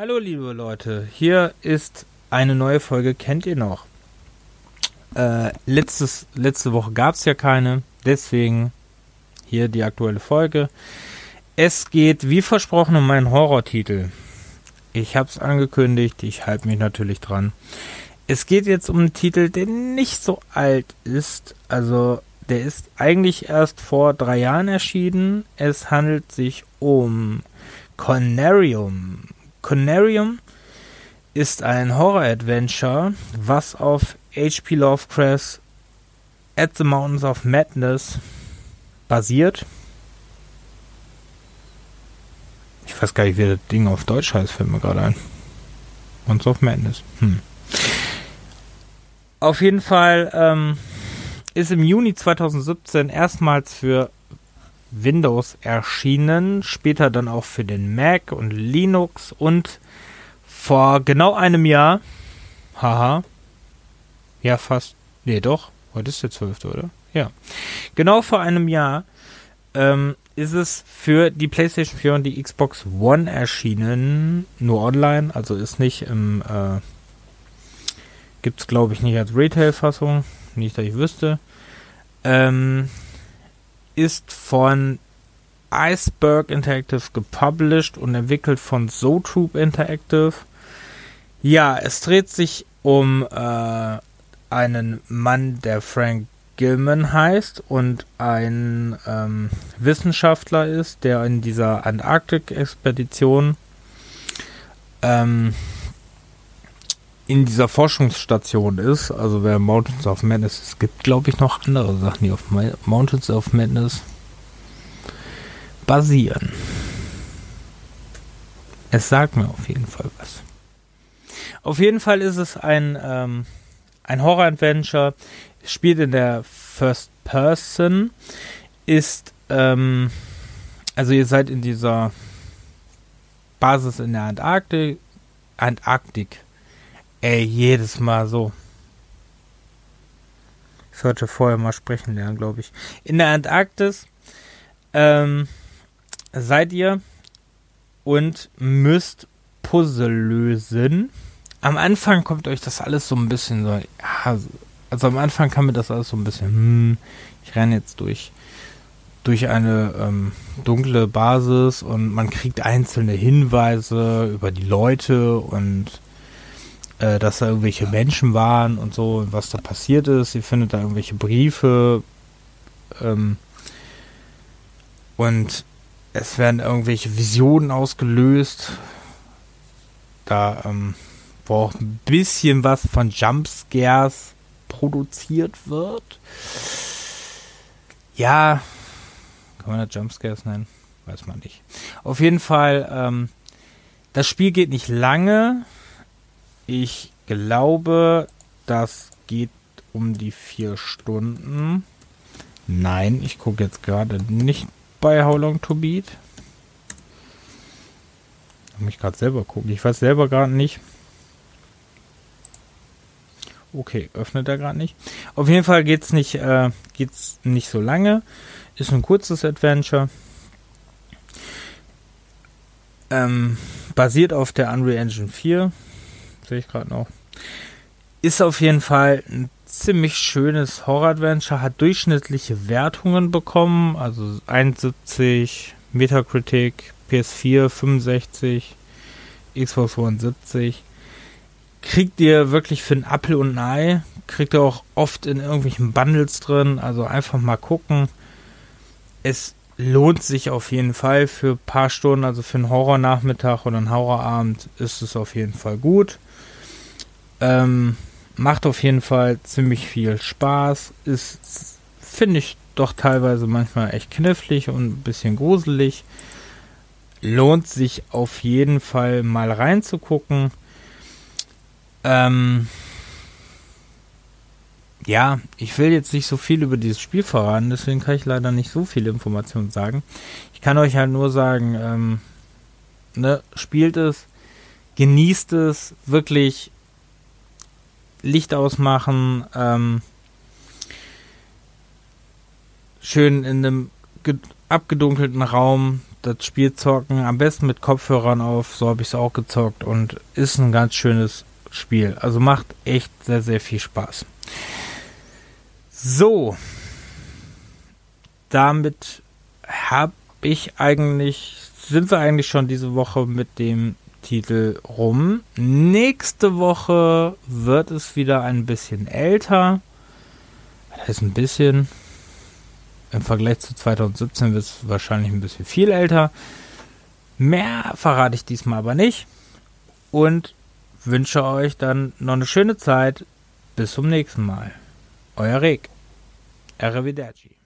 Hallo liebe Leute, hier ist eine neue Folge, kennt ihr noch? Äh, letztes, letzte Woche gab es ja keine, deswegen hier die aktuelle Folge. Es geht wie versprochen um meinen Horrortitel. Ich habe es angekündigt, ich halte mich natürlich dran. Es geht jetzt um einen Titel, der nicht so alt ist. Also der ist eigentlich erst vor drei Jahren erschienen. Es handelt sich um Conarium. Conarium ist ein Horror-Adventure, was auf H.P. Lovecrafts At the Mountains of Madness basiert. Ich weiß gar nicht, wie das Ding auf Deutsch heißt, fällt mir gerade ein. Mountains of Madness. Hm. Auf jeden Fall ähm, ist im Juni 2017 erstmals für Windows erschienen, später dann auch für den Mac und Linux und vor genau einem Jahr, haha, ja fast, nee doch, heute ist der 12. oder? Ja, genau vor einem Jahr ähm, ist es für die PlayStation 4 und die Xbox One erschienen, nur online, also ist nicht im, äh, es glaube ich nicht als Retail-Fassung, nicht, dass ich wüsste. Ähm, ist von Iceberg Interactive gepublished und entwickelt von Zotroop Interactive. Ja, es dreht sich um äh, einen Mann, der Frank Gilman heißt und ein ähm, Wissenschaftler ist, der in dieser Antarktik-Expedition ähm, in dieser Forschungsstation ist, also wer Mountains of Madness, es gibt glaube ich noch andere Sachen, die auf Mountains of Madness basieren. Es sagt mir auf jeden Fall was. Auf jeden Fall ist es ein, ähm, ein Horror-Adventure, spielt in der First Person, ist, ähm, also ihr seid in dieser Basis in der Antarktik, Antarktik, Ey, jedes Mal so. Ich sollte vorher mal sprechen lernen, glaube ich. In der Antarktis ähm, seid ihr und müsst Puzzle lösen. Am Anfang kommt euch das alles so ein bisschen so. Ja, also am Anfang kam mir das alles so ein bisschen. Hm, ich renne jetzt durch durch eine ähm, dunkle Basis und man kriegt einzelne Hinweise über die Leute und äh, dass da irgendwelche Menschen waren und so, was da passiert ist. Ihr findet da irgendwelche Briefe ähm, und es werden irgendwelche Visionen ausgelöst. Da, ähm, wo auch ein bisschen was von Jumpscares produziert wird. Ja, kann man das Jumpscares nennen? Weiß man nicht. Auf jeden Fall, ähm, das Spiel geht nicht lange. Ich glaube, das geht um die vier Stunden. Nein, ich gucke jetzt gerade nicht bei How Long to Beat. Ich mich gerade selber gucken. Ich weiß selber gerade nicht. Okay, öffnet er gerade nicht. Auf jeden Fall geht's nicht, äh, nicht so lange. Ist ein kurzes Adventure. Ähm, basiert auf der Unreal Engine 4 sehe ich gerade noch. Ist auf jeden Fall ein ziemlich schönes Horror-Adventure, hat durchschnittliche Wertungen bekommen, also 71, Metacritic, PS4 65, Xbox One 70. Kriegt ihr wirklich für einen Apfel und ein Ei, kriegt ihr auch oft in irgendwelchen Bundles drin, also einfach mal gucken. Es lohnt sich auf jeden Fall für ein paar Stunden, also für einen Horrornachmittag oder einen Horrorabend ist es auf jeden Fall gut. Ähm, macht auf jeden Fall ziemlich viel Spaß. Ist, finde ich, doch teilweise manchmal echt knifflig und ein bisschen gruselig. Lohnt sich auf jeden Fall mal reinzugucken. Ähm, ja, ich will jetzt nicht so viel über dieses Spiel verraten, deswegen kann ich leider nicht so viele Informationen sagen. Ich kann euch halt nur sagen, ähm, ne, spielt es, genießt es, wirklich Licht ausmachen, ähm, schön in einem abgedunkelten Raum das Spiel zocken. Am besten mit Kopfhörern auf, so habe ich es auch gezockt und ist ein ganz schönes Spiel. Also macht echt sehr, sehr viel Spaß. So, damit habe ich eigentlich, sind wir eigentlich schon diese Woche mit dem Titel rum. Nächste Woche wird es wieder ein bisschen älter. Das ist ein bisschen. Im Vergleich zu 2017 wird es wahrscheinlich ein bisschen viel älter. Mehr verrate ich diesmal aber nicht. Und wünsche euch dann noch eine schöne Zeit. Bis zum nächsten Mal. Euer Reg. Arrivederci.